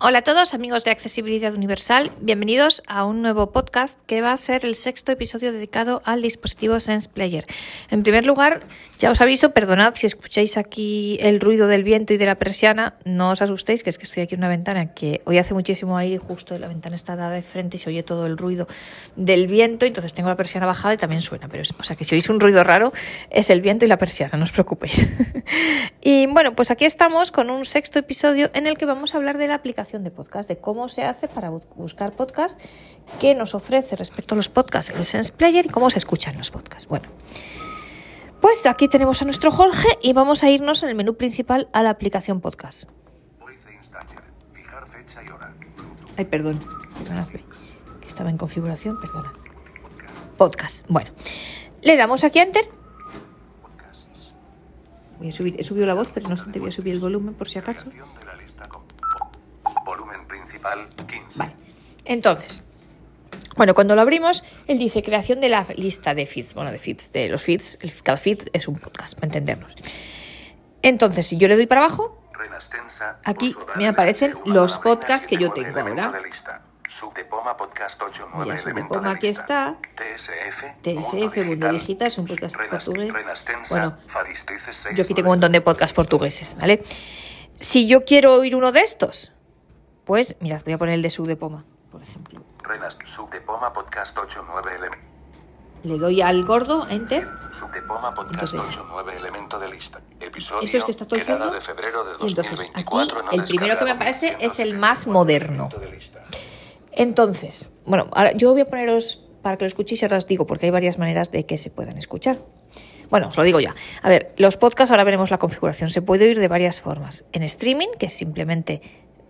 Hola a todos amigos de Accesibilidad Universal, bienvenidos a un nuevo podcast que va a ser el sexto episodio dedicado al dispositivo Sense Player. En primer lugar, ya os aviso, perdonad si escucháis aquí el ruido del viento y de la persiana, no os asustéis, que es que estoy aquí en una ventana que hoy hace muchísimo aire y justo la ventana está dada de frente y se oye todo el ruido del viento, entonces tengo la persiana bajada y también suena, pero o sea que si oís un ruido raro es el viento y la persiana, no os preocupéis. y bueno, pues aquí estamos con un sexto episodio en el que vamos a hablar de la aplicación de podcast, de cómo se hace para buscar podcast, qué nos ofrece respecto a los podcasts el Sense Player y cómo se escuchan los podcasts. Bueno, pues aquí tenemos a nuestro Jorge y vamos a irnos en el menú principal a la aplicación podcast. Ay, perdón, perdonadme, que estaba en configuración, perdonad. Podcast. Bueno, le damos aquí a Enter. Voy a subir, he subido la voz, pero no obstante voy a subir el volumen por si acaso. Vale. Entonces, bueno, cuando lo abrimos, él dice creación de la lista de feeds. Bueno, de feeds, de los feeds. El, cada feed es un podcast, para entendernos. Entonces, si yo le doy para abajo, aquí me aparecen los podcasts que yo tengo ahora. Subdepoma Podcast 8, 9 elemento de aquí está. TSF, TSF Mundo Digital, es un podcast portugués. Bueno, yo aquí tengo un montón de podcasts portugueses, ¿vale? Si yo quiero oír uno de estos, pues, mirad, voy a poner el de Subdepoma, por ejemplo. Renas, Subdepoma Podcast 89 elemento. Le doy al gordo, enter. Subdepoma Podcast entonces, 89 elemento de lista. Episodio esto es que está todo de febrero de 2024. Entonces, aquí, el primero que me aparece es el más moderno. Entonces, bueno, ahora yo voy a poneros para que lo escuchéis ahora os digo, porque hay varias maneras de que se puedan escuchar. Bueno, os lo digo ya. A ver, los podcasts ahora veremos la configuración. Se puede oír de varias formas. En streaming, que es simplemente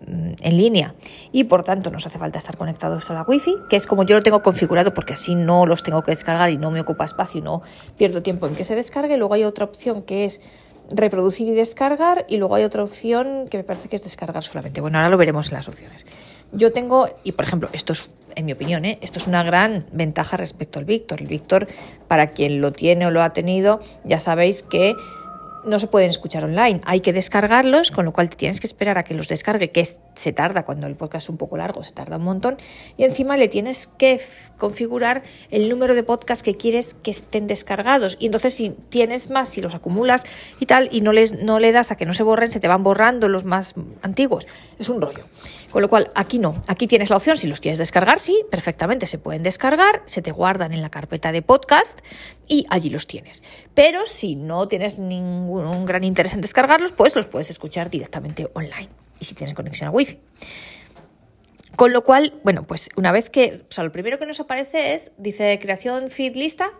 en línea y por tanto nos hace falta estar conectados a la wifi, que es como yo lo tengo configurado porque así no los tengo que descargar y no me ocupa espacio y no pierdo tiempo en que se descargue. Luego hay otra opción que es reproducir y descargar y luego hay otra opción que me parece que es descargar solamente. Bueno, ahora lo veremos en las opciones. Yo tengo, y por ejemplo, esto es, en mi opinión, ¿eh? esto es una gran ventaja respecto al Víctor. El Víctor, para quien lo tiene o lo ha tenido, ya sabéis que no se pueden escuchar online. Hay que descargarlos, con lo cual te tienes que esperar a que los descargue, que se tarda cuando el podcast es un poco largo, se tarda un montón. Y encima le tienes que configurar el número de podcasts que quieres que estén descargados. Y entonces si tienes más, si los acumulas y tal, y no, les, no le das a que no se borren, se te van borrando los más antiguos. Es un rollo. Con lo cual, aquí no. Aquí tienes la opción, si los quieres descargar, sí, perfectamente se pueden descargar, se te guardan en la carpeta de podcast y allí los tienes. Pero si no tienes ningún gran interés en descargarlos, pues los puedes escuchar directamente online y si tienes conexión a Wi-Fi. Con lo cual, bueno, pues una vez que, o sea, lo primero que nos aparece es, dice creación feed lista.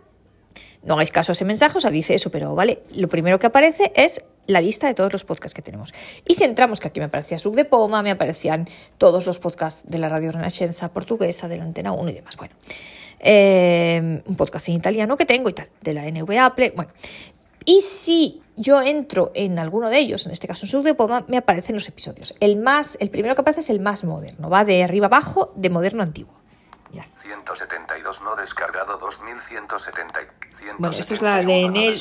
No hagáis caso a ese mensaje, o sea, dice eso, pero vale, lo primero que aparece es la lista de todos los podcasts que tenemos. Y si entramos, que aquí me aparecía Sub de Poma, me aparecían todos los podcasts de la Radio Renascenza portuguesa, de la Antena 1 y demás. Bueno, eh, un podcast en italiano que tengo y tal, de la NV Apple. Bueno, y si yo entro en alguno de ellos, en este caso en Sub de Poma, me aparecen los episodios. El más, el primero que aparece es el más moderno, va de arriba abajo, de moderno antiguo. 172 no descargado 2170. Bueno, esto es la de enero,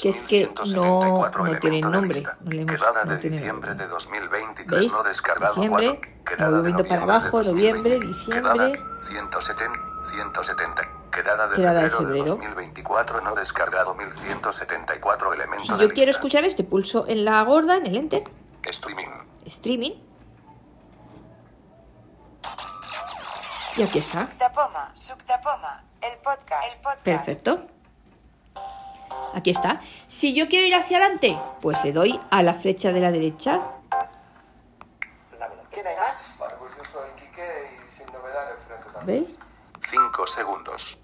que es que no, no tiene nombre. No le hemos, quedada no de diciembre de 2023 ¿Veis? no descargado diciembre, 4. Quedada de para abajo, de noviembre, diciembre. Quedada 170, 170. Quedada de, quedada febrero, de febrero de 2024 no descargado 1174 elementos Si yo quiero lista. escuchar este pulso en la gorda, en el enter, Streaming. streaming. Y aquí está. Subtapoma, Subtapoma, el podcast, el podcast. Perfecto. Aquí está. Si yo quiero ir hacia adelante, pues le doy a la flecha de la derecha. ¿Tiene más? Vale, pues yo soy Quique y sin novedad el frente también. ¿Veis? 5 segundos.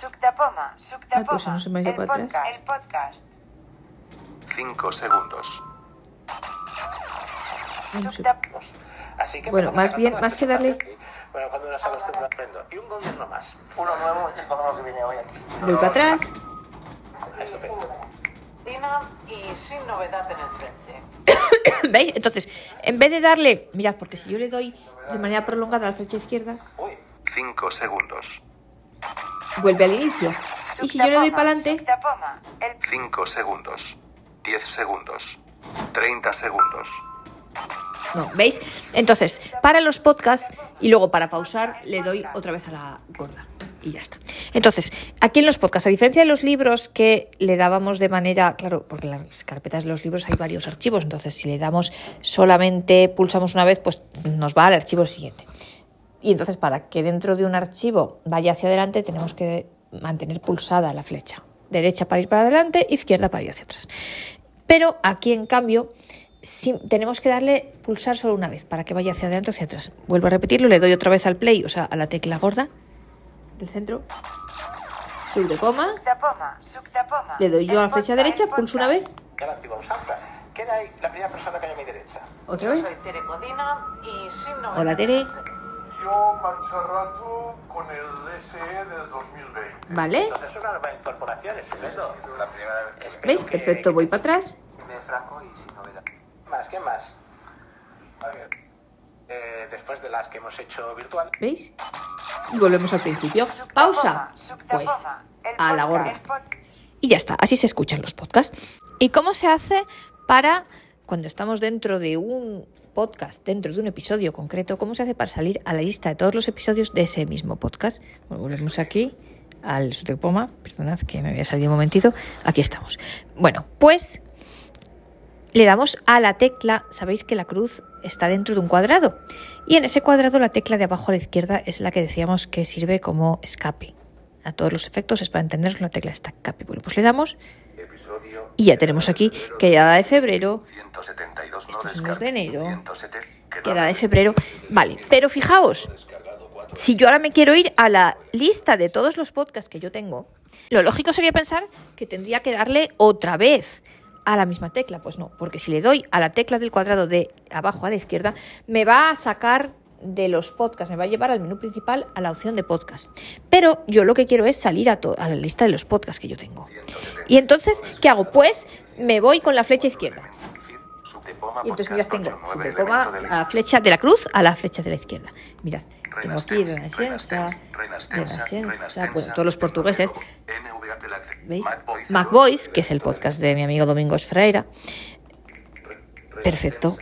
Subtapoma, Ah, Subtapoma, pues no se me ha ido el para atrás. podcast, el podcast. 5 segundos. Subtap- Así que Bueno, más bien- más que darle- aquí. Bueno, cuando nos acostumbrando. Y un gobierno más. Uno nuevo y todo lo que viene hoy aquí. Doy para atrás. Y sin novedad en el frente. ¿Veis? Entonces, en vez de darle, mirad, porque si yo le doy de manera prolongada a la flecha izquierda, 5 segundos. vuelve al inicio. Y si yo le doy para adelante, Subtapoma, el 5 segundos. 10 segundos. 30 segundos. No, ¿veis? Entonces, para los podcasts y luego para pausar le doy otra vez a la gorda y ya está. Entonces, aquí en los podcasts, a diferencia de los libros que le dábamos de manera, claro, porque en las carpetas de los libros hay varios archivos, entonces si le damos solamente, pulsamos una vez, pues nos va al archivo siguiente. Y entonces para que dentro de un archivo vaya hacia adelante tenemos que mantener pulsada la flecha. Derecha para ir para adelante, izquierda para ir hacia atrás. Pero aquí en cambio si, tenemos que darle pulsar solo una vez para que vaya hacia adelante o hacia atrás. Vuelvo a repetirlo, le doy otra vez al play, o sea, a la tecla gorda del centro. Sub de coma. Le doy yo a la flecha derecha, pulso una vez. Que era antigua usanza. ¿Quién hay la primera persona que hay a mi derecha? Otra vez. soy Tere Codina y sin novedad. Hola Tere. Yo Mancharrato con el SE del 2020. Vale. Entonces es una nueva incorporación, estupendo. La primera vez que Espero ¿Veis? Perfecto, voy para atrás. me franco y sin novedad. ¿Quién más? ¿Quién más? Eh, después de las que hemos hecho virtual. ¿Veis? Y volvemos al principio. Pausa. Pues a la gorda. Y ya está, así se escuchan los podcasts. ¿Y cómo se hace para, cuando estamos dentro de un podcast, dentro de un episodio concreto, cómo se hace para salir a la lista de todos los episodios de ese mismo podcast? Volvemos aquí al Sutepoma, perdonad que me había salido un momentito, aquí estamos. Bueno, pues le damos a la tecla, sabéis que la cruz está dentro de un cuadrado y en ese cuadrado la tecla de abajo a la izquierda es la que decíamos que sirve como escape. A todos los efectos es para entenderlo la tecla está escape. Bueno, pues le damos y ya tenemos aquí quedada de febrero, 172 no Esto es el mes descarga. de enero. 107 quedada de febrero. Vale, pero fijaos, si yo ahora me quiero ir a la lista de todos los podcasts que yo tengo, lo lógico sería pensar que tendría que darle otra vez a la misma tecla. Pues no, porque si le doy a la tecla del cuadrado de abajo a la izquierda, me va a sacar de los podcasts, me va a llevar al menú principal a la opción de podcast. Pero yo lo que quiero es salir a, a la lista de los podcasts que yo tengo. Y entonces, ¿qué hago? Pues me voy con la flecha izquierda. Y entonces mirad, tengo 8, 9 de coma elemento de a la flecha de la cruz a la flecha de la izquierda. Mirad, Renascença, Renaissance, Renascença, bueno, todos los portugueses. ¿Veis? Mac Voice, que es el podcast de mi amigo Domingos Ferreira, Perfecto.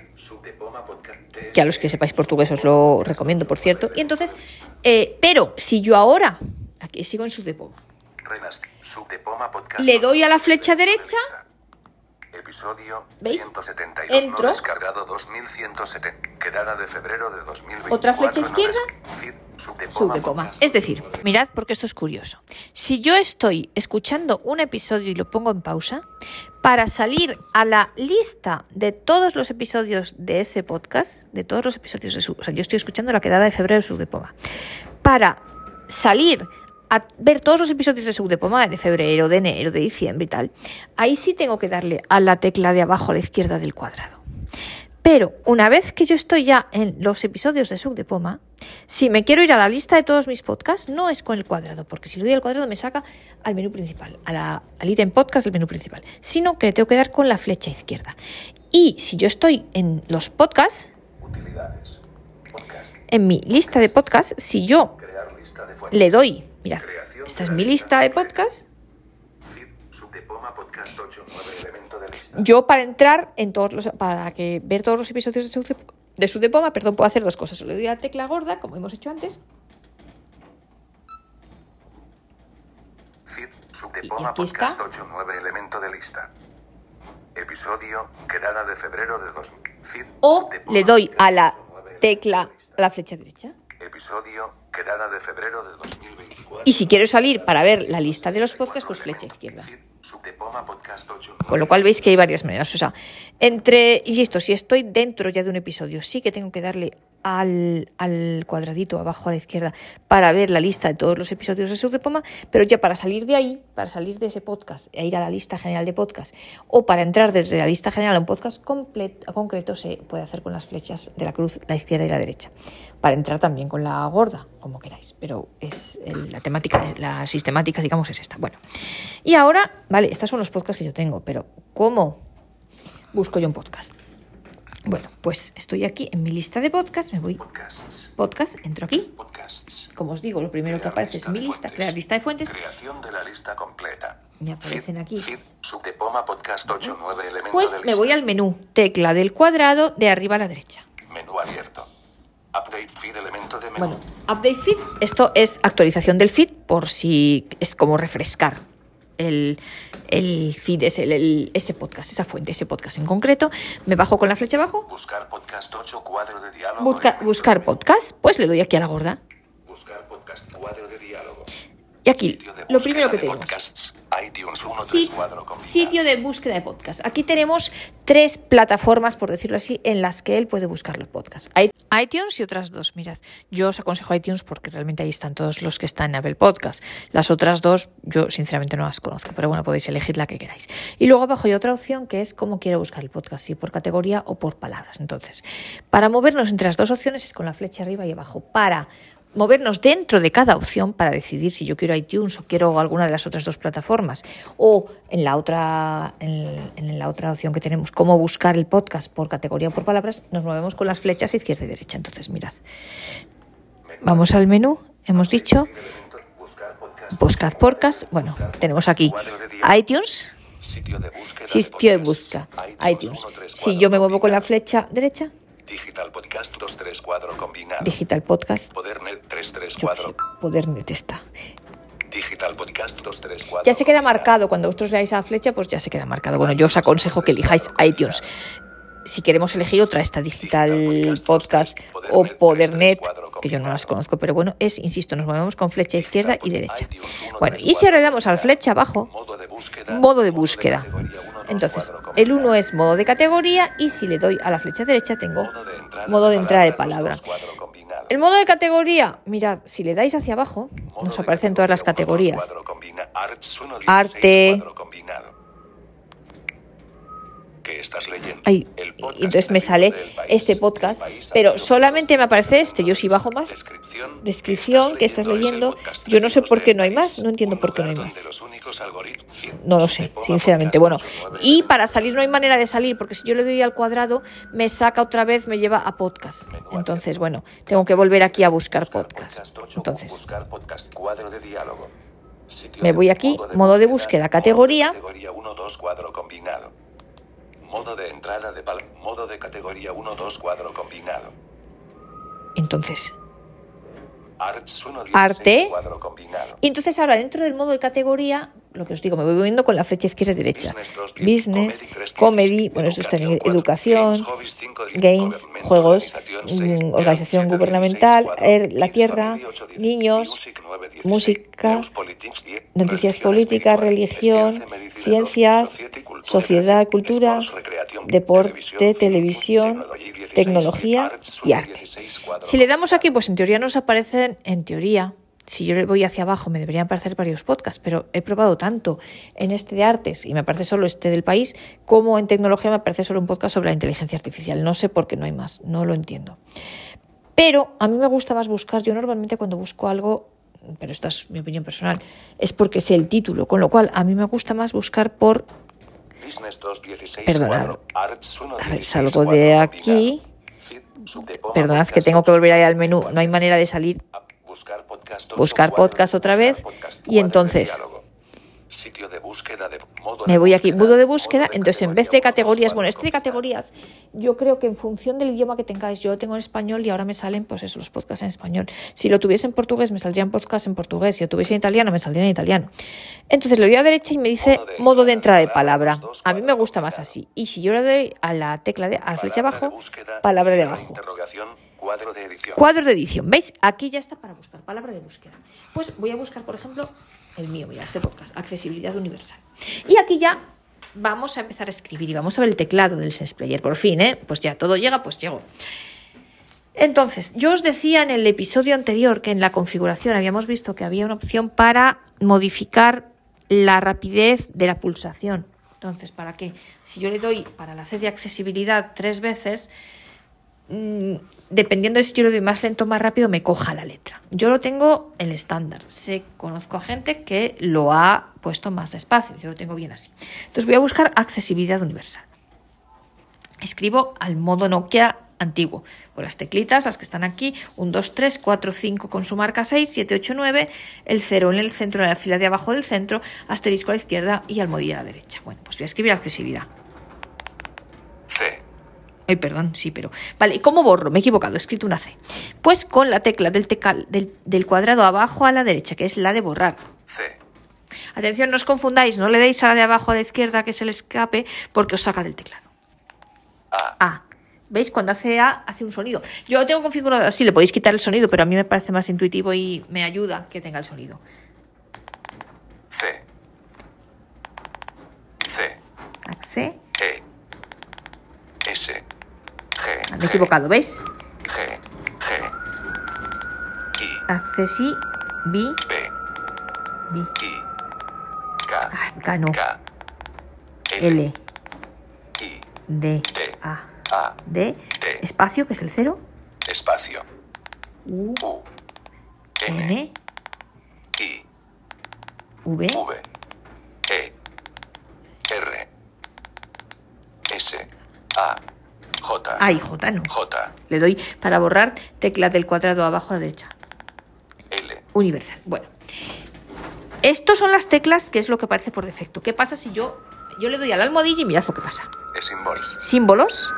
Que a los que sepáis portugués os lo recomiendo, por cierto. Y entonces, eh, pero si yo ahora, aquí sigo en Subdepoma le doy a la 8, flecha derecha. Episodio ¿Veis? 172 Entro. no descargado 2170. Quedada de febrero de 2024. Otra flecha no izquierda. des- Feed, subdepoma subdepoma. Es decir, mirad porque esto es curioso. Si yo estoy escuchando un episodio y lo pongo en pausa, para salir a la lista de todos los episodios de ese podcast, de todos los episodios de su, o sea, yo estoy escuchando la quedada de febrero de Subdepoma, para salir a ver todos los episodios de Subdepoma de febrero, de enero, de diciembre y tal, ahí sí tengo que darle a la tecla de abajo a la izquierda del cuadrado. Pero una vez que yo estoy ya en los episodios de Sub de Poma, si me quiero ir a la lista de todos mis podcasts, no es con el cuadrado, porque si le doy al cuadrado me saca al menú principal, a la, al ítem podcast del menú principal, sino que le tengo que dar con la flecha izquierda. Y si yo estoy en los podcasts, Utilidades. Podcast. en mi lista de podcasts, si yo de le doy, mirad, esta es mi lista de podcast 8, 9 elemento de lista. yo para entrar en todos los, para que ver todos los episodios de Sub de, de Sub de Poma, perdón, puedo hacer dos cosas. Le doy a la tecla gorda, como hemos hecho antes, subdepoma aquí podcast está. 8, 9 elemento de lista. Episodio, quedada de febrero de 2000. Feed, o subdepoma le doy a la podcast 8, 9 elemento tecla, a la flecha derecha. Episodio, quedada de febrero de 2024. Y si quiero salir para ver la lista de los podcasts, pues flecha izquierda. Feed, subdepoma podcast 8, Con lo cual veis que hay varias maneras. O sea, entre, y esto, si estoy dentro ya de un episodio, sí que tengo que darle al, cuadradito abajo a la izquierda para ver la lista de todos los episodios de Subdepoma, pero ya para salir de ahí, para salir de ese podcast e ir a la lista general de podcast, o para entrar desde la lista general a un podcast concreto, se puede hacer con las flechas de la cruz, la izquierda y la derecha. Para entrar también con la gorda, como queráis, pero es la temática, la sistemática, digamos, es esta. Bueno, y ahora, vale, estos son los podcasts que yo tengo, pero ¿cómo busco yo un podcast? Bueno, pues estoy aquí en mi lista de podcasts, me voy Podcasts. podcast, entro aquí. Podcasts. Como os digo, lo primero que Crear aparece es mi de lista, fuentes. crear lista de fuentes. Creación de la lista completa. Me aparecen aquí. Feed, subdepoma podcast 8, 9 elemento de Pues lista. me voy al menú, tecla del cuadrado de arriba a la derecha. Menú abierto. Update feed elemento de menú. Bueno, update feed, esto es actualización del feed por si es como refrescar el, el feed, es el, ese podcast, esa fuente, ese podcast en concreto. Me bajo con la flecha abajo, Buscar podcast 8 cuadro de diálogo. busca- buscar podcast, pues le doy aquí a la gorda. Buscar podcast cuadro de diálogo. Y aquí, lo primero que tenemos. podcasts. iTunes 1 Sit- 3 cuadro combinado. sitio de búsqueda de podcast. Aquí tenemos tres plataformas, por decirlo así, en las que él puede buscar los podcasts. Hay iTunes y otras dos. Mirad, yo os aconsejo iTunes porque realmente ahí están todos los que están en Apple Podcast. Las otras dos, yo sinceramente no las conozco, pero bueno, podéis elegir la que queráis. Y luego abajo hay otra opción que es cómo quiero buscar el podcast, si por categoría o por palabras. Entonces, para movernos entre las dos opciones es con la flecha arriba y abajo. Para movernos dentro de cada opción para decidir si yo quiero iTunes o quiero alguna de las otras dos plataformas o en la otra en, en la otra opción que tenemos cómo buscar el podcast por categoría o por palabras nos movemos con las flechas izquierda y derecha entonces mirad vamos al menú hemos dicho Buscar podcast. bueno tenemos aquí iTunes Sitio de búsqueda. sitio de podcasts. búsqueda iTunes 1 3 si yo me muevo con la flecha derecha Digital podcast 2 3 cuadro combinado. digital podcast Podernet 3 3 yo qué sé, cuadro. Podernet está Digital podcast 2 3 cuadro. Ya se queda marcado, cuando vosotros leáis a la flecha, pues ya se queda marcado. Bueno, yo os aconsejo que elijáis iTunes. Si queremos elegir otra, esta Digital Podcast o Podernet, que yo no las conozco, pero bueno, es, insisto, nos movemos con flecha izquierda y derecha. Bueno, y si ahora le damos a la flecha abajo, Modo de búsqueda. modo de búsqueda. Entonces, el combinado. 1 es modo de categoría y si le doy a la flecha derecha tengo Modo de entrada de palabra. El modo de categoría, mirad, si le dais hacia abajo, nos aparecen todas las categoría, categorías. Arte. 16, cuadro combinado. ¿Qué estás leyendo? Ay, y entonces me sale país. este podcast, pero solamente me aparece este. Yo si bajo más, Descripción. descripción que estás leyendo. Yo no sé por qué no hay más, no entiendo por qué no hay más. No lo sé, sinceramente. Bueno, 89 y para salir no hay manera de salir, porque si yo le doy al cuadrado, me saca otra vez, me lleva a podcast. Entonces, bueno, tengo que volver aquí a buscar podcast. Entonces, Me voy aquí, modo de búsqueda, categoría. Categoría 1, 2, cuadro combinado. Modo de entrada de pal modo de categoría 1, 2, cuadro combinado. entonces. Arts 1, 16, Arte. cuadro combinado. Y entonces ahora dentro del modo de categoría, lo que os digo, me voy moviendo con la flecha izquierda y derecha. Business, comedy, bueno, eso está en educación, games, hobbies, juegos, organización, mm, organización gubernamental, er, la tierra, niños, music, música, politics, noticias políticas, religión, ciencias, dos, society, cultura, sociedad, cultura, sports, deporte, televisión, tecnología, y arte. Si le damos aquí, pues en teoría nos aparecen, en teoría, si yo le voy hacia abajo me deberían aparecer varios podcasts, pero he probado tanto en este de artes y me aparece solo este del país, como en tecnología me aparece solo un podcast sobre la inteligencia artificial. No sé por qué no hay más, no lo entiendo. Pero a mí me gusta más buscar, yo normalmente cuando busco algo, pero esta es mi opinión personal, es porque sé el título, con lo cual a mí me gusta más buscar por Business 2, 16, Perdonad. cuadro, arts, uno, A ver, 16, salgo de aquí. Perdonad que tengo que volver ahí al menú, no hay manera de salir Buscar podcast, buscar podcast otra vez, podcast, y entonces. Sitio de búsqueda de modo Me de voy aquí, modo de búsqueda, modo de entonces en vez de categoría, categorías, bueno, este de categorías, yo creo que en función del idioma que tengáis, yo lo tengo en español y ahora me salen, pues eso, los podcasts en español. Si lo tuviese en portugués, me saldrían podcasts en portugués, si lo tuviese en italiano, me saldrían en italiano. Entonces le doy a derecha y me dice Modo de modo de entrada de palabra. A mí me gusta más así. Y si yo le doy a la tecla de, a la flecha abajo, palabra de abajo. Cuadro de edición. Cuadro de edición, ¿veis? Aquí ya está para buscar, palabra de búsqueda. Pues voy a buscar, por ejemplo, el mío, mira, este podcast, accesibilidad universal. Y aquí ya vamos a empezar a escribir y vamos a ver el teclado del Sense Player, por fin, ¿eh? Pues ya todo llega, pues llegó. Entonces, yo os decía en el episodio anterior que en la configuración habíamos visto que había una opción para modificar la rapidez de la pulsación. Entonces, ¿para qué? Si yo le doy para la C de accesibilidad tres veces, mm, dependiendo de si yo lo doy más lento o más rápido, me coja la letra. Yo lo tengo el estándar. Sé, conozco a gente que lo ha puesto más despacio. Yo lo tengo bien así. Entonces voy a buscar accesibilidad universal. Escribo al modo Nokia antiguo, con las teclitas, las que están aquí, 1, 2, 3, 4, 5 con su marca 6, 7, 8, 9, el 0 en el centro, en la fila de abajo del centro, asterisco a la izquierda y almohadilla a la derecha. Bueno, pues voy a escribir accesibilidad. C. Ay, perdón, sí, pero. Vale, ¿y cómo borro? Me he equivocado, he escrito una C. Pues con la tecla del, tecal, del, del cuadrado abajo a la derecha, que es la de borrar. C. Atención, no os confundáis, no le deis a la de abajo a la izquierda, que es el escape, porque os saca del teclado. A. A. ¿Veis? Cuando hace A, hace un sonido. Yo lo tengo configurado así, le podéis quitar el sonido, pero a mí me parece más intuitivo y me ayuda que tenga el sonido. C. C. C. E. S. G. Me he equivocado, ¿veis? G. G. I. Accesi, B, B. B. I. K. Ah, K no. K. L, I. D, D. A, A. D, D. espacio, que es el cero, Espacio. U, U. N. N, I. V, V. E. R. S. A. J. A y J, no. J. Le doy para borrar tecla del cuadrado abajo a la derecha. L. Universal. Bueno. Estos son las teclas, que es lo que aparece por defecto. ¿Qué pasa si yo, yo le doy a la almohadilla y mirad lo que pasa? Symbols. Símbolos,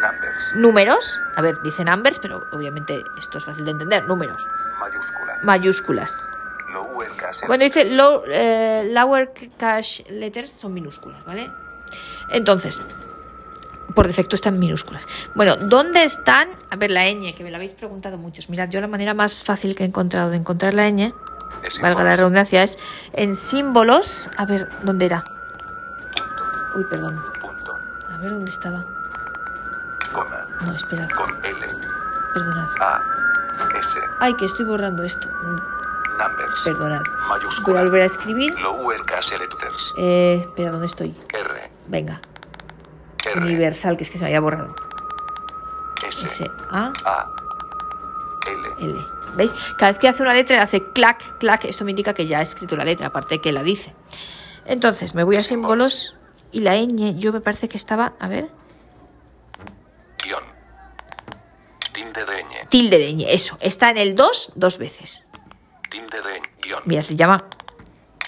Numbers. números, a ver, dicen numbers, pero obviamente esto es fácil de entender, números, Mayúscula. mayúsculas. Lower. Cuando dice low, eh, lower cash letters son minúsculas, ¿vale? Entonces, por defecto están minúsculas. Bueno, ¿dónde están? A ver, la ñ, que me la habéis preguntado muchos. Mirad, yo la manera más fácil que he encontrado de encontrar la ñ, valga la redundancia, es en símbolos. A ver, ¿dónde era? Uy, perdón. Punto. A ver, ¿dónde estaba? Coma. No, esperad, Con L. perdonad. A. S. Ay, que estoy borrando esto. Numbers. Perdonad. Voy a Mayúscula. volver a escribir. Lower case letters. Eh, espera, ¿dónde estoy? R. Venga, R. universal, que es que se me había borrado. S. S, A, A. L. L. ¿Veis? Cada vez que hace una letra le hace clac, clac. Esto me indica que ya ha escrito la letra, aparte que la dice. Entonces, me voy a símbolos y la ñ, yo me parece que estaba, a ver, Guión. Tilde de ñ. tilde de ñ, eso. Está en el 2 dos veces. Tilde de ñ. Guión. Mira, se llama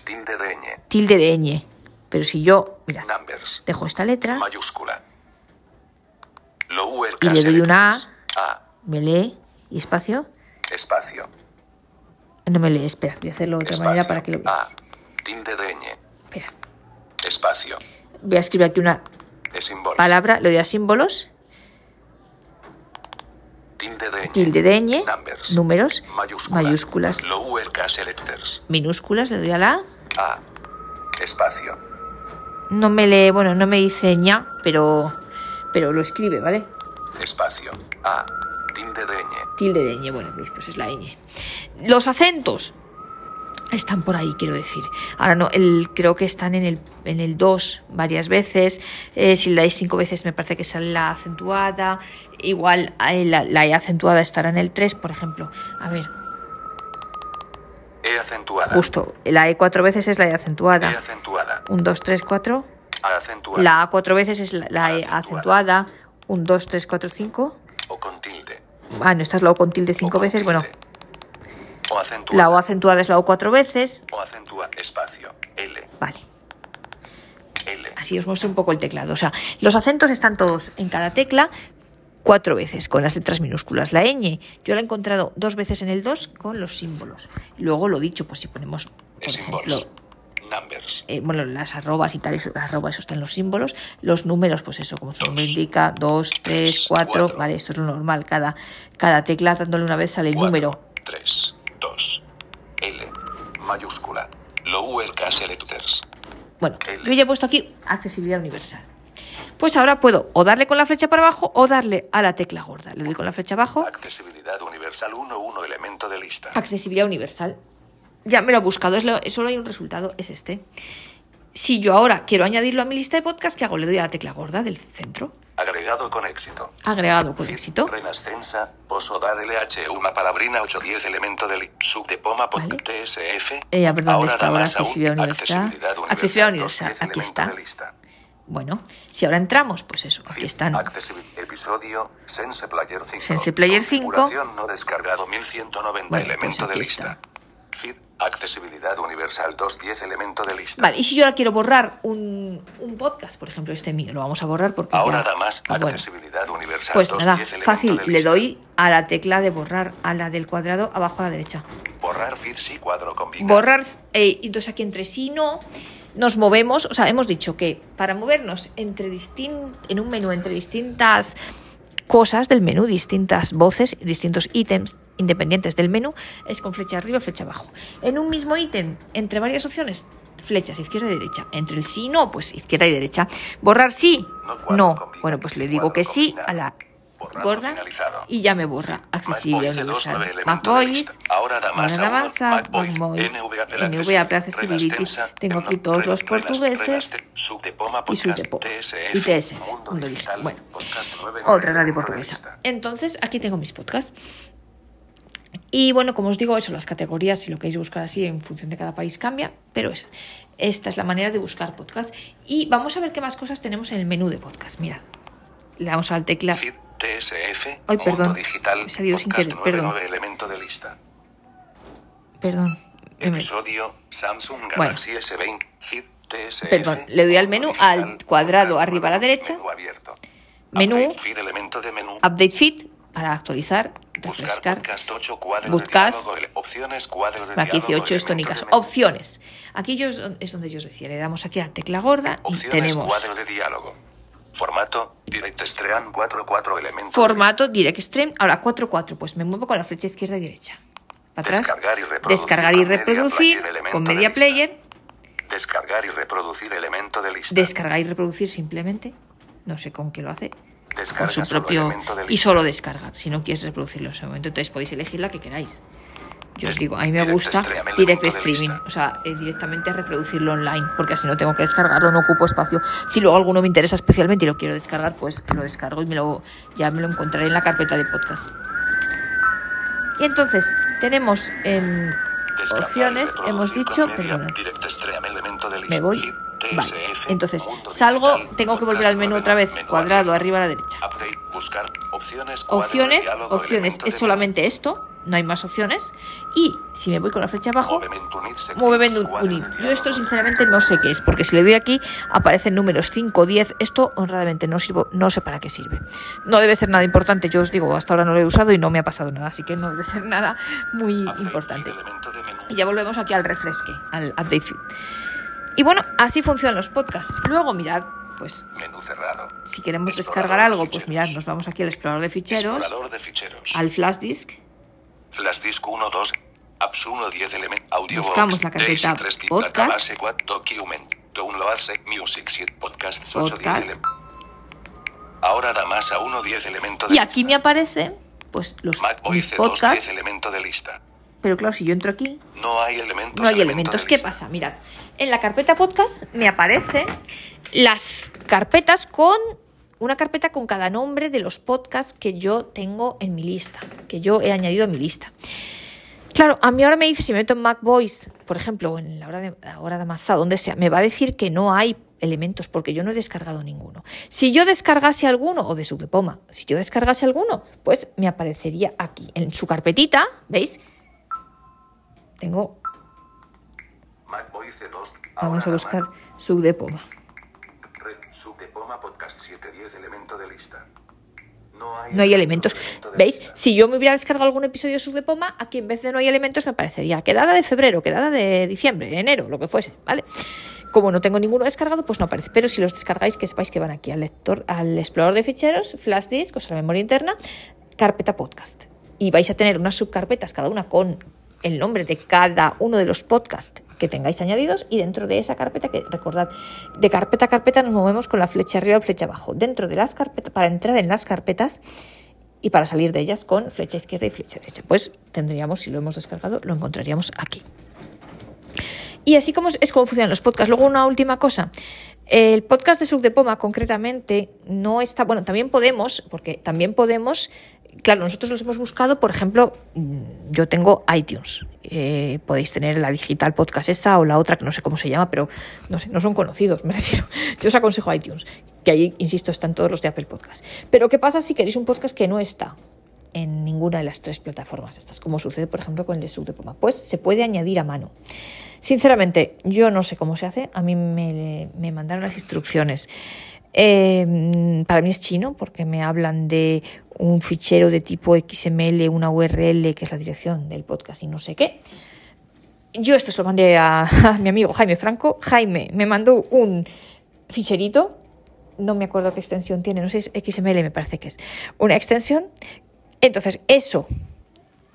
Tilde de ñ. tilde de ñ. Pero si yo, mira, Numbers. dejo esta letra Mayúscula. Lower y le doy una A, me lee y espacio. Espacio. No me lee, espera, voy a hacerlo de otra Espacio. manera para que lo veáis. A. Tilde de ñ. Espera, Espacio. voy a escribir aquí una palabra, le doy a símbolos, Tilde de ñ. tilde de ñ, Numbers. números, Mayúscula. mayúsculas, Lower minúsculas, le doy a la A. A. Espacio. No me lee, bueno, no me dice ña, pero, pero lo escribe, ¿vale? Espacio. A. Tilde de ñ. Tilde de ñ, bueno, veis, pues es la ñ. Los acentos están por ahí, quiero decir. Ahora no, el, creo que están en el, en el 2 varias veces. Eh, si le dais 5 veces me parece que sale la acentuada. Igual eh, la, la E acentuada estará en el 3, por ejemplo. A ver, acentuada. justo, la E 4 veces es la E acentuada. E acentuada. 1, 2, 3, 4. A acentuada. La A cuatro veces es la, la E acentuada. 1, 2, 3, 4, 5. O con tilde. Ah, no, esta es la O con tilde O 5 con veces. Bueno. O acentuada. la O acentuada es la O cuatro veces. O acentúa. Espacio. L. Vale. L. Así os muestro un poco el teclado. O sea, los acentos están todos en cada tecla cuatro veces con las letras minúsculas. La ñ yo la he encontrado dos veces en el 2 con los símbolos. Luego lo dicho, pues si ponemos, Symbols. Numbers. eh, bueno, las arrobas y tal, eso, las arrobas, eso están los símbolos. Los números, pues eso, como su nombre indica, 2, 3, tres, 4, cuatro. vale, esto es lo normal. Cada, cada tecla dándole una vez sale el número. 3, 2, L, mayúscula, lower case letters, Bueno, L. yo ya he puesto aquí accesibilidad universal. Pues ahora puedo o darle con la flecha para abajo o darle a la tecla gorda. Le doy con la flecha abajo, accesibilidad universal 1, 1 elemento de lista, accesibilidad universal. Ya me lo he buscado, es lo- solo hay un resultado, es este. Si yo ahora quiero añadirlo a mi lista de podcast, ¿qué hago? Le doy a la tecla gorda del centro. agregado con éxito. Agregado con éxito. Renascensa, posodar LH, una palabrina 810 elemento de li- sub de poma pot Vale. TSF. Eh, a ver, ¿dónde está ahora accesibilidad universal? Accesibilidad universal. Accesibilidad universal, 210 aquí está. Bueno, si ahora entramos, pues eso, aquí están. accesibil- Episodio Sense Player 5. Sense Player 5. Configuración no descargado 1190 Bueno, pues elemento de lista. accesibilidad universal 210 elemento de lista. Vale, y si yo ahora quiero borrar un, un podcast, por ejemplo, este mío, lo vamos a borrar porque. Ahora ya- da más Ah, bueno. accesibilidad universal Pues 210 nada, elemento fácil, de le lista. doy a la tecla de borrar, a la del cuadrado abajo a la derecha. Borrar feed sí cuadro combinado. Borrar, eh, entonces aquí entre sí no, nos movemos, o sea, hemos dicho que para movernos entre distin en un menú entre distintas cosas del menú, distintas voces, distintos ítems independientes del menú, es con flecha arriba flecha abajo. En un mismo ítem, entre varias opciones, flechas izquierda y derecha. Entre el sí y no, pues izquierda y derecha. Borrar sí, No Bueno, pues le digo que sí a la gorda y ya me borra. Accesibilidad universal. 29 elemento de MacBoys. Ahora avanza, MacBoy, MacBoys, NVA Play Accessibility. Tengo aquí todos los portugueses y su depo y TSF, Mundo Digital. Bueno, otra radio portuguesa. Entonces, aquí tengo mis podcasts. Y bueno, como os digo, eso, las categorías, si lo queréis buscar así, en función de cada país cambia, pero es, esta es la manera de buscar podcast. Y vamos a ver qué más cosas tenemos en el menú de podcast. Mirad, le damos al tecla. Feed, TSF, Ay, Mundo perdón. Digital, Me salido sin querer, perdón. 99 elemento de lista. Perdón. me- Episodio Samsung Bueno. Galaxy S20 Feed TSF. Perdón, le doy al menú, al cuadrado arriba a la derecha. Menú abierto. Menú. Update feed, elemento de menú. Update Feed para actualizar, Buscar refrescar. podcast 8 cuadro Podcast. de diálogo, opciones cuadro de Aquí diálogo, 18 es elemento tónicas. de menú. Opciones. Aquí yo es don- es donde yo os decía, le damos aquí a la tecla gorda y Opciones tenemos cuadro de diálogo. Formato Direct Stream 44 elementos. formato Direct Stream. Ahora 4.4, pues me muevo con la flecha izquierda y derecha. Para atrás. Descargar y reproducir Descargar y con Media reproducir Player, con de Media lista. Player. Descargar y reproducir elemento de lista. Descargar y reproducir simplemente. No sé con qué lo hace. Con Descarga su solo propio. elemento de Y solo descargar, si no quieres reproducirlo en ese momento. Entonces podéis elegir la que queráis. Yo os digo, a mí me gusta Stream, direct streaming, o sea, eh, directamente reproducirlo online, porque así no tengo que descargarlo, no ocupo espacio. Si luego alguno me interesa especialmente y lo quiero descargar, pues lo descargo y me lo, ya me lo encontraré en la carpeta de podcast. Y entonces, tenemos en opciones, hemos dicho, de me voy. Vale. Entonces, salgo, tengo que volver al menú otra vez, cuadrado, arriba a la derecha. Opciones, Opciones, es solamente esto, no hay más opciones. Y si me voy con la flecha abajo, Movimiento unir. Yo esto sinceramente no sé qué es, porque si le doy aquí aparecen números 5, 10, esto honradamente no sirvo, no sé para qué sirve. No debe ser nada importante, yo os digo, hasta ahora no lo he usado y no me ha pasado nada, así que no debe ser nada muy importante. Y ya volvemos aquí al refresque, al update feed. Y bueno, así funcionan los podcasts. Luego mirad, pues Menú cerrado. si queremos Explorador descargar de algo, pues mirad, nos vamos aquí al explorador de ficheros, Explorador de ficheros. al flash disk, Flash disk 1, 2, apps 1, 10 element, audio Buscamos box, la carpeta Daisy 3, podcast. database 4, document, downloads, music, 7, podcasts 8, 10 Podcast. elementos. Ahora da más a 1, 10 elementos de y aquí me aparecen pues los MacBoy mis C2, 10 podcasts, elemento de lista. pero claro, si yo entro aquí, No hay elementos. no hay elemento elementos. ¿Qué lista. pasa? Mirad, en la carpeta podcast me aparecen las carpetas con una carpeta con cada nombre de los podcasts que yo tengo en mi lista, que yo he añadido a mi lista. Claro, a mí ahora me dice, si me meto en Mac Voice, por ejemplo, o en la hora de, la hora de masa, donde sea, me va a decir que no hay elementos porque yo no he descargado ninguno. Si yo descargase alguno, o de Subdepoma, si yo descargase alguno, pues me aparecería aquí, en su carpetita, ¿veis? Tengo, MacBoy C2. vamos a buscar más. Subdepoma. Red Subdepoma Podcast 7, 10 elemento de lista. No hay, No hay elementos. elemento de ¿Veis? lista. Si yo me hubiera descargado algún episodio de Subdepoma, aquí en vez de no hay elementos me aparecería quedada de febrero, quedada de diciembre, enero, lo que fuese, ¿vale? Como no tengo ninguno descargado, pues no aparece. Pero si los descargáis, que sepáis que van aquí al lector, al explorador de ficheros, flash disk, o sea, la memoria interna, carpeta podcast. Y vais a tener unas subcarpetas, cada una con el nombre de cada uno de los podcasts que tengáis añadidos y dentro de esa carpeta, que recordad, de carpeta a carpeta nos movemos con la flecha arriba y flecha abajo. Dentro de las carpetas, para entrar en las carpetas y para salir de ellas con flecha izquierda y flecha derecha. Pues tendríamos, si lo hemos descargado, lo encontraríamos aquí. Y así como es, es como funcionan los podcasts. Luego una última cosa. El podcast de Subdepoma concretamente no está, bueno, también podemos, porque también podemos, claro, nosotros los hemos buscado, por ejemplo, mm, yo tengo iTunes, eh, podéis tener la digital podcast esa o la otra que no sé cómo se llama, pero no sé, no son conocidos, me refiero. Yo os aconsejo iTunes, que ahí, insisto, están todos los de Apple Podcast. Pero ¿qué pasa si queréis un podcast que no está? en ninguna de las tres plataformas estas, como sucede, por ejemplo, con el de Sub de Poma. Pues se puede añadir a mano. Sinceramente, yo no sé cómo se hace. A mí me, me mandaron las instrucciones. Eh, para mí es chino porque me hablan de un fichero de tipo XML, una URL, que es la dirección del podcast y no sé qué. Yo esto se lo mandé a, a mi amigo Jaime Franco. Jaime me mandó un ficherito no me acuerdo qué extensión tiene, no sé si es XML, me parece que es una extensión. Entonces, eso,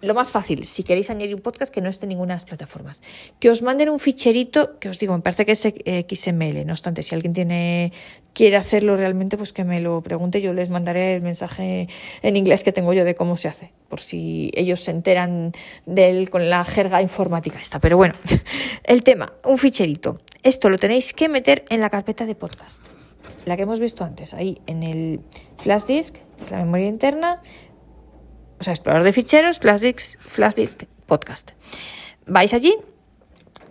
lo más fácil, si queréis añadir un podcast que no esté en ninguna de las plataformas, que os manden un ficherito, que os digo, me parece que es XML, no obstante, si alguien tiene quiere hacerlo realmente, pues que me lo pregunte, yo les mandaré el mensaje en inglés que tengo yo de cómo se hace, por si ellos se enteran de él con la jerga informática esta. Pero bueno, el tema, un ficherito. Esto lo tenéis que meter en la carpeta de podcast la que hemos visto antes, ahí en el flash disk, la memoria interna, o sea, explorador de ficheros, flash disk, podcast. Vais allí,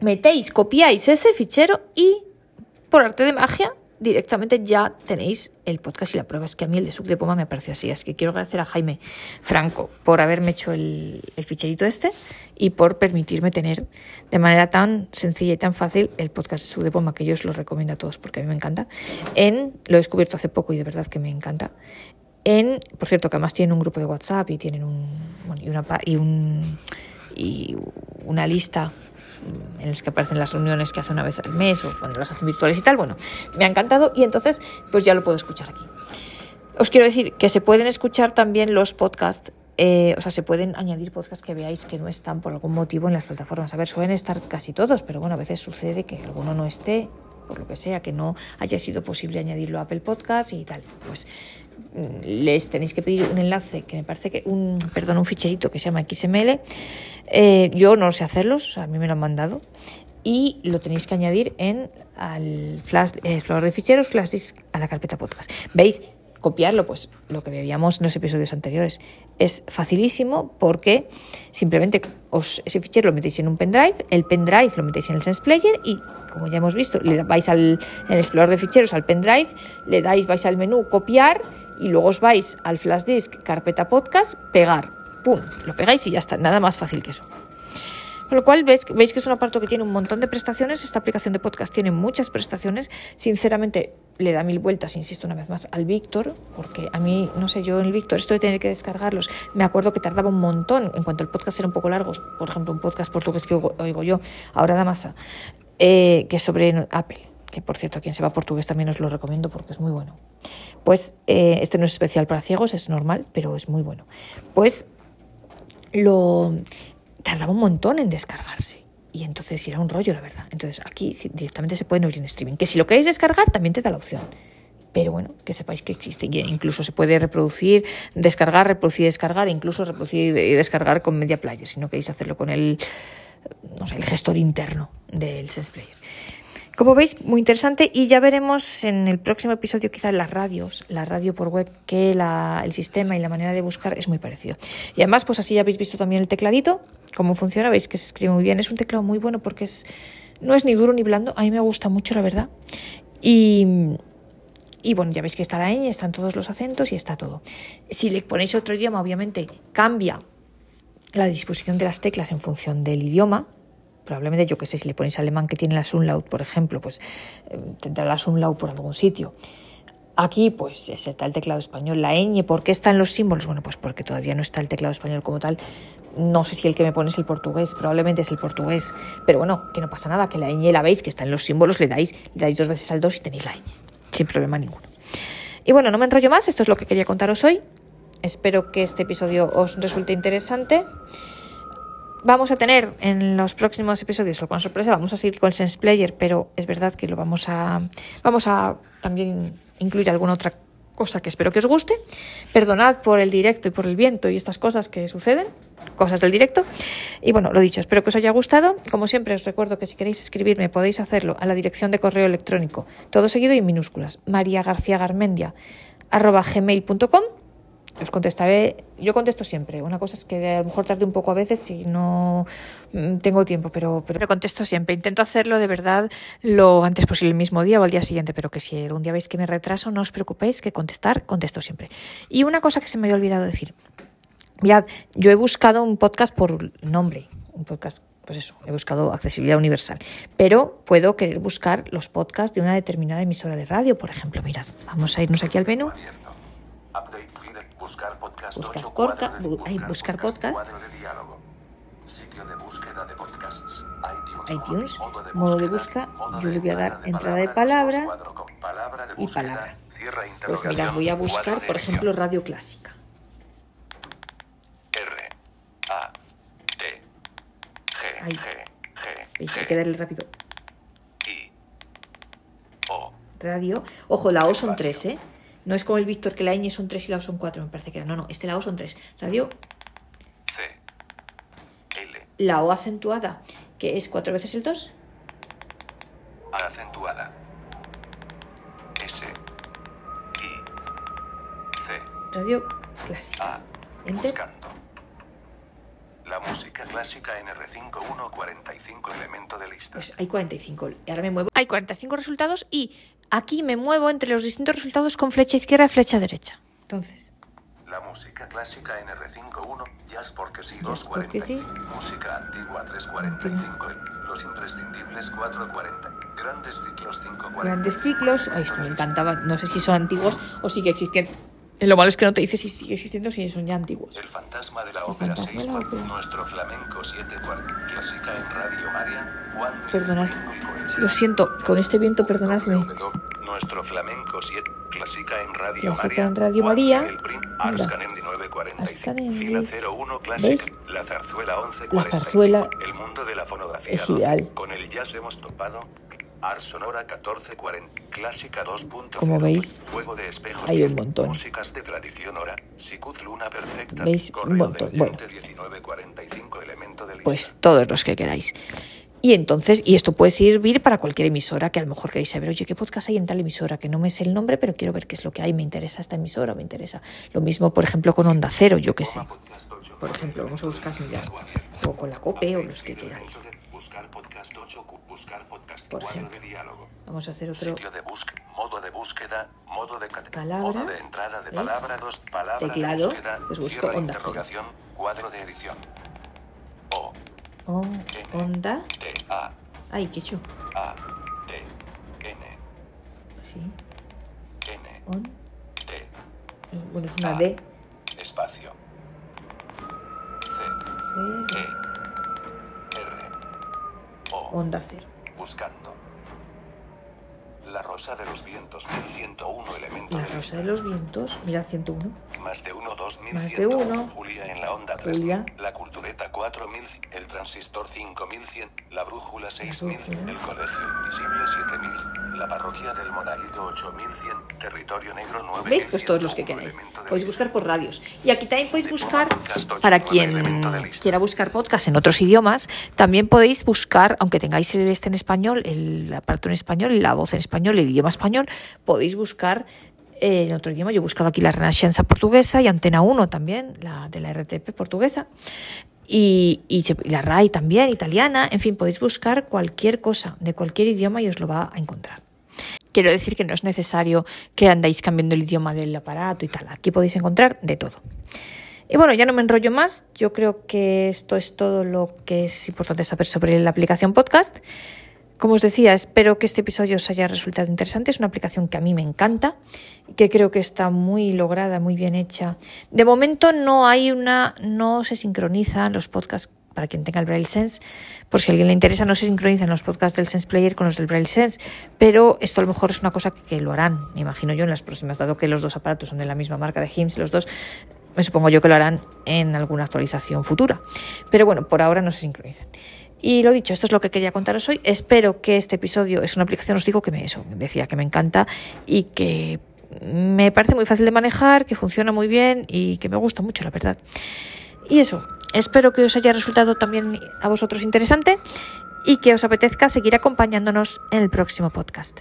metéis, copiáis ese fichero y por arte de magia directamente ya tenéis el podcast y la prueba es que a mí el de Sub de Poma me parece así. Así que quiero agradecer a Jaime Franco por haberme hecho el, el, ficherito este y por permitirme tener de manera tan sencilla y tan fácil el podcast de Sub de Poma, que yo os lo recomiendo a todos porque a mí me encanta. En, lo he descubierto hace poco y de verdad que me encanta. En, por cierto, que además tienen un grupo de WhatsApp y tienen un, y una, y un, lista en las que aparecen las reuniones que hace una vez al mes o cuando las hacen virtuales y tal. Bueno, me ha encantado y entonces pues ya lo puedo escuchar aquí. Os quiero decir que se pueden escuchar también los podcasts, eh, o sea, se pueden añadir podcasts que veáis que no están por algún motivo en las plataformas. A ver, suelen estar casi todos, pero bueno, a veces sucede que alguno no esté, por lo que sea, que no haya sido posible añadirlo a Apple Podcast y tal. Pues les tenéis que pedir un enlace que me parece que un perdón un ficherito que se llama XML eh, yo no sé hacerlos a mí me lo han mandado. Y lo tenéis que añadir en al flash eh, explorador de ficheros flash disk a la carpeta podcast. Veis copiarlo pues lo que veíamos en los episodios anteriores. Es facilísimo porque simplemente os, ese fichero lo metéis en un pendrive el pendrive lo metéis en el sense player y como ya hemos visto le vais al en el explorador de ficheros al pendrive le dais vais al menú copiar y luego os vais al flash disk, carpeta podcast, pegar. ¡Pum! Lo pegáis y ya está. Nada más fácil que eso. Con lo cual veis, veis que es un aparato que tiene un montón de prestaciones. Esta aplicación de podcast tiene muchas prestaciones. Sinceramente, le da mil vueltas, insisto una vez más, al Víctor, porque a mí, no sé, yo en el Víctor, esto de tener que descargarlos, me acuerdo que tardaba un montón en cuanto el podcast era un poco largo. Por ejemplo, un podcast portugués que oigo, yo, ahora da masa, eh, que sobre Apple que por cierto, a quien se va portugués también os lo recomiendo porque es muy bueno. Pues eh, este no es especial para ciegos, es normal, pero es muy bueno. Pues lo tardaba un montón en descargarse. Y entonces era un rollo, la verdad. Entonces aquí directamente se puede oír en streaming. Que si lo queréis descargar, también te da la opción. Pero bueno, que sepáis que existe. incluso se puede reproducir, descargar, reproducir, descargar, incluso reproducir y descargar con Media Player, si no queréis hacerlo con el, no sé, el gestor interno del Sense Player. Como veis, muy interesante y ya veremos en el próximo episodio quizás las radios, la radio por web, que el sistema y la manera de buscar es muy parecido. Y además, pues así ya habéis visto también el tecladito, cómo funciona, veis que se escribe muy bien. Es un teclado muy bueno porque es, no es ni duro ni blando, a mí me gusta mucho, la verdad. Y, bueno, ya veis que está la ñ, están todos los acentos y está todo. Si le ponéis otro idioma, obviamente cambia la disposición de las teclas en función del idioma, probablemente, yo que sé, si le ponéis alemán que tiene la Sunlaut, por ejemplo, pues eh, tendrá la Sunlaut por algún sitio. Aquí, pues, está el teclado español, la ñ. ¿Por qué están los símbolos? Bueno, pues porque todavía no está el teclado español como tal. No sé si el que me pone es el portugués, probablemente es el portugués. Pero bueno, que no pasa nada, que la ñ la veis, que está en los símbolos, le dais, le dais dos veces al 2 y tenéis la ñ. Sin problema ninguno. Y bueno, no me enrollo más, esto es lo que quería contaros hoy. Espero que este episodio os resulte interesante. Vamos a tener en los próximos episodios alguna sorpresa, vamos a seguir con Sense Player, pero es verdad que lo vamos a vamos a también incluir alguna otra cosa que espero que os guste. Perdonad por el directo y por el viento y estas cosas que suceden, cosas del directo. Y bueno, lo dicho, espero que os haya gustado. Como siempre, os recuerdo que si queréis escribirme podéis hacerlo a la dirección de correo electrónico, todo seguido y en minúsculas, mariagarciagarmendia.gmail.com os contestaré, yo contesto siempre. Una cosa es que a lo mejor tarde un poco a veces si no mm, tengo tiempo, pero, pero contesto siempre. Intento hacerlo de verdad lo antes posible, el mismo día o al día siguiente, pero que si algún día veis que me retraso, no os preocupéis, que contestar, contesto siempre. Y una cosa que se me había olvidado decir. Mirad, yo he buscado un podcast por nombre, un podcast, pues eso, he buscado accesibilidad universal, pero puedo querer buscar los podcasts de una determinada emisora de radio, por ejemplo, mirad, vamos a irnos aquí al menú. Update feed. Buscar podcast Buscar 8 porca- cuadro de- bu- ay, buscar podcast. Cuadro de diálogo. Sitio de búsqueda de podcasts. iTunes. iTunes, Modo de modo de búsqueda, busca, modo yo le voy a dar entrada entrada de palabra, de y palabra. Pues mirad, voy a buscar, por ejemplo, radio clásica. R A T G Ahí. G G. Hay que darle rápido. I O Radio. Ojo, la O son tres, ¿eh? No es como el Víctor que la ñ son tres y la O son cuatro, me parece que era. No, no, este la O son tres. Radio, C L la O acentuada, que es cuatro veces el 2. A acentuada. S I C Radio clásica. A Enter. buscando. La música clásica NR5 145 elemento de lista. Pues hay 45. Y ahora me muevo. Hay 45 resultados y aquí me muevo entre los distintos resultados con flecha izquierda y flecha derecha. Entonces, La música clásica NR51, Jazz porque sí Jazz porque 245. sí. Música antigua 345. Los imprescindibles 440. Grandes ciclos 540. grandes ciclos. Ay, esto me encantaba. No sé si son antiguos o sigue existiendo. Lo malo es que no te dice si sigue existiendo si son ya antiguos. El fantasma de la ópera fantasma de 6 la ópera. nuestro flamenco 7 cual clásica en Radio María Juan Perdonad. Lo siento, con este viento, perdonadme. Nuestro flamenco 7 clásica en Radio Clásica María en Radio Juan María. Miguel Prim, Anda. Arscanendi 945 Arscanendi. Fila 01 clásica ¿Veis? La zarzuela 11 La zarzuela El mundo de la fonografía es 12. ideal. Con el jazz hemos topado Ars Sonora 1440 Clásica 2.0 Como veis, Fuego de espejos hay 10, un montón. Músicas de tradición hora Sicut Luna Perfecta ¿Veis? Un Correo montón. del Bueno. oyente 1945 elemento de lista. Pues todos los que queráis. Y entonces, y esto puede servir para cualquier emisora que a lo mejor queréis saber, oye, ¿qué podcast hay en tal emisora? Que no me sé el nombre, pero quiero ver qué es lo que hay, me interesa esta emisora, me interesa. Lo mismo, por ejemplo, con Onda Cero, yo qué sé. Podcast 8, Por ejemplo, vamos a buscar mira, o con la COPE o los que queráis. Buscar podcast 8, cu- buscar podcast Por cuadro ejemplo. de diálogo. Vamos a hacer otro Sitio de búsqueda, modo de búsqueda, modo de Palabra, modo de entrada de palabra, dos palabras Teclado, de búsqueda, pues busco cierra onda cero. interrogación, cuadro de edición. O on- onda. T A Ay, qué hecho. A T N Sí, N on. T Bueno, es una D. espacio C C, E onda cero. buscando. La rosa de los vientos 1101 elemento La de rosa de los vientos, mira, 101. Más de uno, dos mil Más de ciento uno. Julia en la onda 3000. Julia. La cultureta 4000. El transistor 5100. La brújula 6000. brújula. El colegio invisible 7000. La parroquia del monaguillo 8100. Territorio negro 9000. ¿Veis? Pues todos los que queráis. Podéis buscar por radios. Y aquí también podéis buscar, para quien quiera buscar podcast en otros idiomas, también podéis buscar, aunque tengáis el este en español, el aparato en español, la voz en español, el idioma español, podéis buscar eh, en otro idioma. Yo he buscado aquí la Renascença portuguesa y Antena 1 también, la de la RTP portuguesa. Y, y y la RAI también, italiana, en fin, podéis buscar cualquier cosa de cualquier idioma y os lo va a encontrar. Quiero decir que no es necesario que andáis cambiando el idioma del aparato y tal. Aquí podéis encontrar de todo. Y bueno, ya no me enrollo más. Yo creo que esto es todo lo que es importante saber sobre la aplicación podcast. Como os decía, espero que este episodio os haya resultado interesante. Es una aplicación que a mí me encanta y que creo que está muy lograda, muy bien hecha. De momento no hay una, no se sincronizan los podcasts para quien tenga el Braille Sense. Por si a alguien le interesa, no se sincronizan los podcasts del Sense Player con los del Braille Sense, pero esto a lo mejor es una cosa que, lo harán, me imagino yo, en las próximas, dado que los dos aparatos son de la misma marca de HIMS, los dos, me supongo yo que lo harán en alguna actualización futura. Pero bueno, por ahora no se sincronizan. Y lo dicho, esto es lo que quería contaros hoy. Espero que este episodio es una aplicación, os digo que me decía que me encanta y que me parece muy fácil de manejar, que funciona muy bien y que me gusta mucho, la verdad. Y eso, espero que os haya resultado también a vosotros interesante y que os apetezca seguir acompañándonos en el próximo podcast.